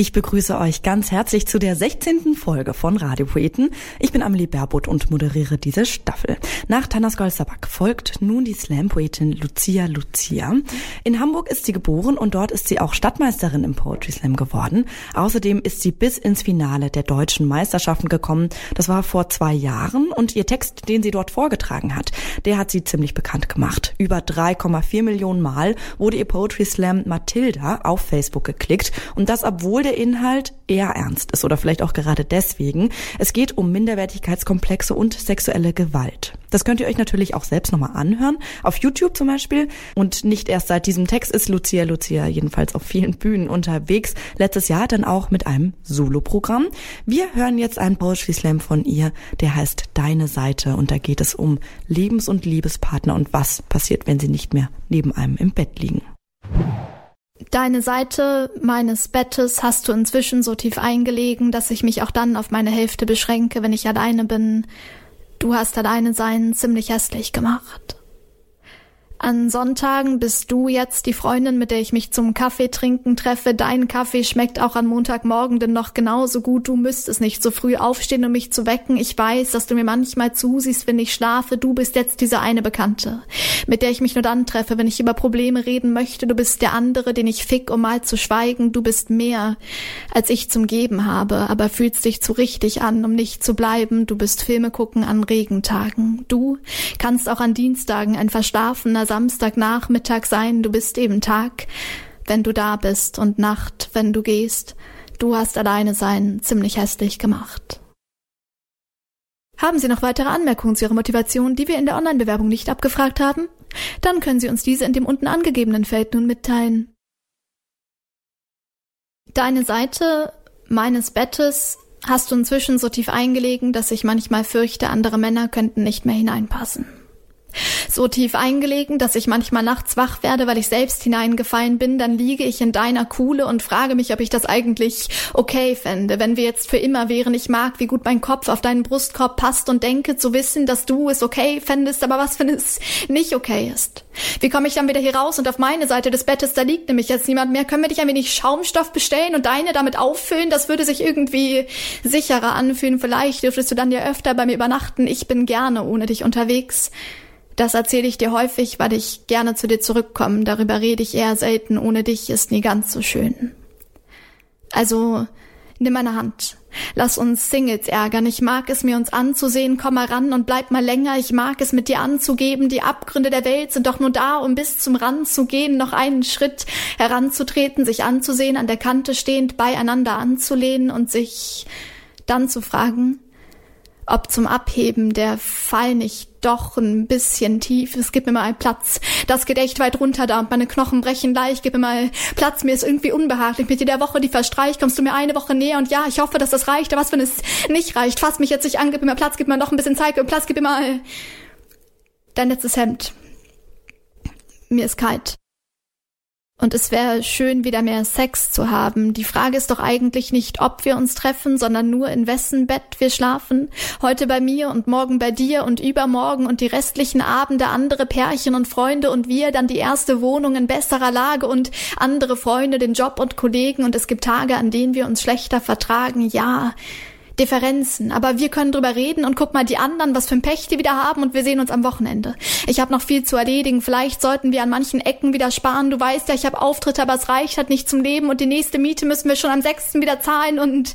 Ich begrüße euch ganz herzlich zu der 16. Folge von Radiopoeten. Ich bin Amelie Berbot und moderiere diese Staffel. Nach Tanas Golsabak folgt nun die Slam-Poetin Lucia Lucia. In Hamburg ist sie geboren und dort ist sie auch Stadtmeisterin im Poetry Slam geworden. Außerdem ist sie bis ins Finale der deutschen Meisterschaften gekommen. Das war vor zwei Jahren und ihr Text, den sie dort vorgetragen hat, der hat sie ziemlich bekannt gemacht. Über 3,4 Millionen Mal wurde ihr Poetry Slam Matilda auf Facebook geklickt und das obwohl obwohl der Inhalt eher ernst ist oder vielleicht auch gerade deswegen. Es geht um Minderwertigkeitskomplexe und sexuelle Gewalt. Das könnt ihr euch natürlich auch selbst nochmal anhören, auf YouTube zum Beispiel. Und nicht erst seit diesem Text ist Lucia Lucia jedenfalls auf vielen Bühnen unterwegs. Letztes Jahr dann auch mit einem Solo-Programm. Wir hören jetzt einen Poetry Slam von ihr, der heißt Deine Seite. Und da geht es um Lebens- und Liebespartner und was passiert, wenn sie nicht mehr neben einem im Bett liegen. Deine Seite meines Bettes hast du inzwischen so tief eingelegen, dass ich mich auch dann auf meine Hälfte beschränke, wenn ich alleine bin. Du hast alleine sein ziemlich hässlich gemacht. An Sonntagen bist du jetzt die Freundin, mit der ich mich zum Kaffee trinken treffe. Dein Kaffee schmeckt auch an Montagmorgen denn noch genauso gut. Du müsstest nicht so früh aufstehen, um mich zu wecken. Ich weiß, dass du mir manchmal zusiehst, wenn ich schlafe. Du bist jetzt diese eine Bekannte, mit der ich mich nur dann treffe, wenn ich über Probleme reden möchte. Du bist der andere, den ich fick, um mal zu schweigen. Du bist mehr, als ich zum Geben habe, aber fühlst dich zu richtig an, um nicht zu bleiben. Du bist Filme gucken an Regentagen. Du kannst auch an Dienstagen ein verschlafener Samstagnachmittag sein, du bist eben Tag, wenn du da bist und Nacht, wenn du gehst. Du hast alleine sein ziemlich hässlich gemacht. Haben Sie noch weitere Anmerkungen zu Ihrer Motivation, die wir in der Online-Bewerbung nicht abgefragt haben? Dann können Sie uns diese in dem unten angegebenen Feld nun mitteilen. Deine Seite meines Bettes hast du inzwischen so tief eingelegen, dass ich manchmal fürchte, andere Männer könnten nicht mehr hineinpassen so tief eingelegen, dass ich manchmal nachts wach werde, weil ich selbst hineingefallen bin, dann liege ich in deiner Kuhle und frage mich, ob ich das eigentlich okay fände, wenn wir jetzt für immer wären. Ich mag, wie gut mein Kopf auf deinen Brustkorb passt und denke zu wissen, dass du es okay fändest, aber was, wenn es nicht okay ist? Wie komme ich dann wieder hier raus und auf meine Seite des Bettes, da liegt nämlich jetzt niemand mehr. Können wir dich ein wenig Schaumstoff bestellen und deine damit auffüllen? Das würde sich irgendwie sicherer anfühlen. Vielleicht dürftest du dann ja öfter bei mir übernachten. Ich bin gerne ohne dich unterwegs. Das erzähle ich dir häufig, weil ich gerne zu dir zurückkomme. Darüber rede ich eher selten. Ohne dich ist nie ganz so schön. Also, nimm meine Hand. Lass uns Singles ärgern. Ich mag es, mir uns anzusehen. Komm mal ran und bleib mal länger. Ich mag es, mit dir anzugeben. Die Abgründe der Welt sind doch nur da, um bis zum Rand zu gehen, noch einen Schritt heranzutreten, sich anzusehen, an der Kante stehend, beieinander anzulehnen und sich dann zu fragen, ob zum Abheben der Fall nicht doch ein bisschen tief ist. Gib mir mal Platz. Das geht echt weit runter da und meine Knochen brechen leicht. Gib mir mal Platz. Mir ist irgendwie unbehaglich. Mit jeder Woche, die verstreicht, kommst du mir eine Woche näher und ja, ich hoffe, dass das reicht. Aber was, wenn es nicht reicht? Fass mich jetzt nicht an. Gib mir mal Platz. Gib mir noch ein bisschen Zeit. Gib mir Platz. Gib mir mal dein letztes Hemd. Mir ist kalt. Und es wäre schön, wieder mehr Sex zu haben. Die Frage ist doch eigentlich nicht, ob wir uns treffen, sondern nur in wessen Bett wir schlafen. Heute bei mir und morgen bei dir und übermorgen und die restlichen Abende andere Pärchen und Freunde und wir, dann die erste Wohnung in besserer Lage und andere Freunde, den Job und Kollegen und es gibt Tage, an denen wir uns schlechter vertragen. Ja, Differenzen. Aber wir können drüber reden und guck mal die anderen, was für ein Pech die wieder haben und wir sehen uns am Wochenende. Ich habe noch viel zu erledigen. Vielleicht sollten wir an manchen Ecken wieder sparen. Du weißt ja, ich habe Auftritte, aber es reicht halt nicht zum Leben und die nächste Miete müssen wir schon am sechsten wieder zahlen und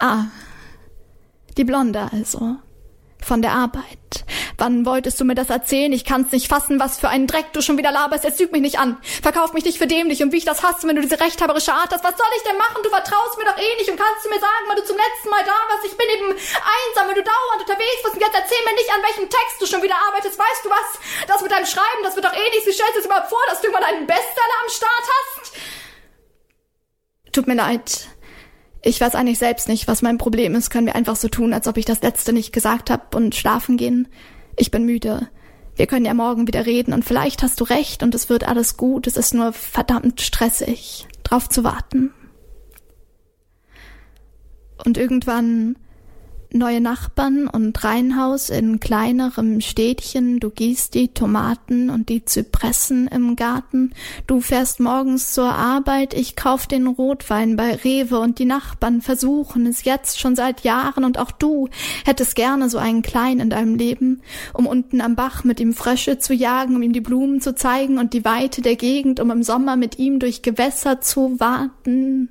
ah, die Blonde also von der Arbeit. Wann wolltest du mir das erzählen? Ich kann's nicht fassen, was für einen Dreck du schon wieder laberst. Jetzt lüg mich nicht an. Verkauf mich nicht für dämlich und wie ich das hasse, wenn du diese rechthaberische Art hast. Was soll ich denn machen? Du vertraust mir doch eh nicht und kannst du mir sagen, weil du zum letzten Mal da warst. Ich bin eben einsam, wenn du dauernd unterwegs bist. Und jetzt erzähl mir nicht, an welchem Text du schon wieder arbeitest. Weißt du was? Das mit deinem Schreiben, das wird doch eh nichts. Wie stellst du es überhaupt vor, dass du immer einen Bestseller am Start hast? Tut mir leid. Ich weiß eigentlich selbst nicht, was mein Problem ist. Können wir einfach so tun, als ob ich das letzte nicht gesagt habe und schlafen gehen? Ich bin müde. Wir können ja morgen wieder reden und vielleicht hast du recht und es wird alles gut. Es ist nur verdammt stressig, drauf zu warten. Und irgendwann neue Nachbarn und Reihenhaus in kleinerem Städtchen, du gießt die Tomaten und die Zypressen im Garten, du fährst morgens zur Arbeit, ich kauf den Rotwein bei Rewe und die Nachbarn versuchen es jetzt schon seit Jahren und auch du hättest gerne so einen Klein in deinem Leben, um unten am Bach mit ihm Frösche zu jagen, um ihm die Blumen zu zeigen und die Weite der Gegend, um im Sommer mit ihm durch Gewässer zu warten.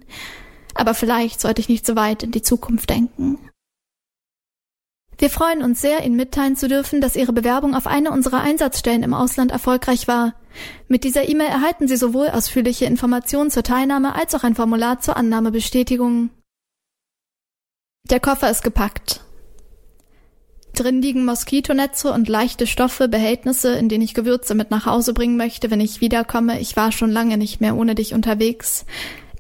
Aber vielleicht sollte ich nicht so weit in die Zukunft denken. Wir freuen uns sehr, Ihnen mitteilen zu dürfen, dass Ihre Bewerbung auf eine unserer Einsatzstellen im Ausland erfolgreich war. Mit dieser E-Mail erhalten Sie sowohl ausführliche Informationen zur Teilnahme als auch ein Formular zur Annahmebestätigung. Der Koffer ist gepackt. Drin liegen Moskitonetze und leichte Stoffe, Behältnisse, in denen ich Gewürze mit nach Hause bringen möchte, wenn ich wiederkomme. Ich war schon lange nicht mehr ohne dich unterwegs.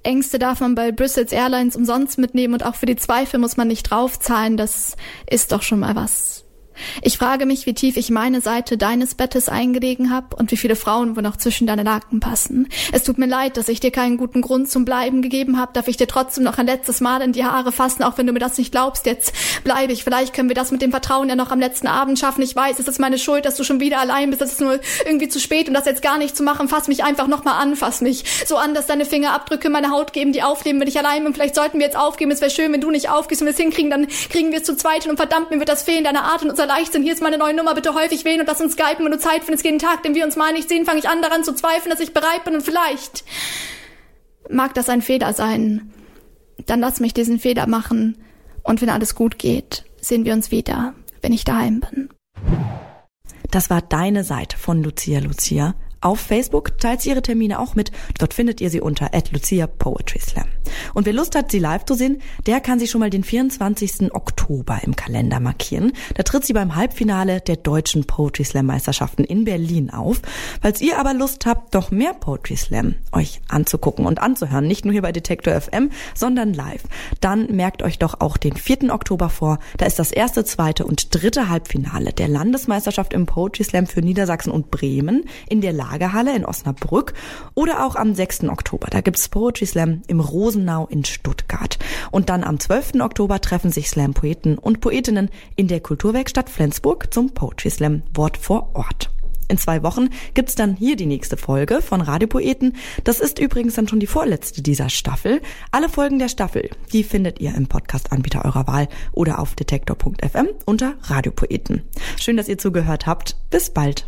Ängste darf man bei Brussels Airlines umsonst mitnehmen und auch für die Zweifel muss man nicht draufzahlen. Das ist doch schon mal was. Ich frage mich, wie tief ich meine Seite deines Bettes eingelegen habe und wie viele Frauen wohl noch zwischen deine Laken passen. Es tut mir leid, dass ich dir keinen guten Grund zum Bleiben gegeben habe. Darf ich dir trotzdem noch ein letztes Mal in die Haare fassen, auch wenn du mir das nicht glaubst. Jetzt bleibe ich. Vielleicht können wir das mit dem Vertrauen ja noch am letzten Abend schaffen. Ich weiß, es ist meine Schuld, dass du schon wieder allein bist. Es ist nur irgendwie zu spät, um das jetzt gar nicht zu machen. Fass mich einfach noch mal an. Fass mich so an, dass deine Fingerabdrücke meine Haut geben, die aufnehmen, wenn ich allein bin. Vielleicht sollten wir jetzt aufgeben. Es wäre schön, wenn du nicht aufgehst und wir es hinkriegen. Dann kriegen wir es zu zweit und verdammt, mir wird das fehlen, deine Art und unser Leichtsinn. Hier ist meine neue Nummer, bitte häufig wählen und lass uns skypen, wenn du Zeit findest, jeden Tag, den wir uns mal nicht sehen, fange ich an daran zu zweifeln, dass ich bereit bin und vielleicht mag das ein Fehler sein. Dann lass mich diesen Fehler machen und wenn alles gut geht, sehen wir uns wieder, wenn ich daheim bin. Das war deine Seite von Lucia Lucia. Auf Facebook teilt sie ihre Termine auch mit. Dort findet ihr sie unter Lucia. Und wer Lust hat, sie live zu sehen, der kann sich schon mal den 24. Oktober im Kalender markieren. Da tritt sie beim Halbfinale der deutschen Poetry Slam Meisterschaften in Berlin auf. Falls ihr aber Lust habt, noch mehr Poetry Slam euch anzugucken und anzuhören, nicht nur hier bei Detektor FM, sondern live, dann merkt euch doch auch den 4. Oktober vor. Da ist das erste, zweite und dritte Halbfinale der Landesmeisterschaft im Poetry Slam für Niedersachsen und Bremen in der Lagerhalle in Osnabrück oder auch am 6. Oktober. Da gibt's Poetry Slam im Rosenau in Stuttgart. Und dann am 12. Oktober treffen sich Slam-Poeten und Poetinnen in der Kulturwerkstatt Flensburg zum Poetry Slam Wort vor Ort. In zwei Wochen gibt's dann hier die nächste Folge von Radiopoeten. Das ist übrigens dann schon die vorletzte dieser Staffel. Alle Folgen der Staffel, die findet ihr im Podcast-Anbieter eurer Wahl oder auf detektor.fm unter Radiopoeten. Schön, dass ihr zugehört habt. Bis bald.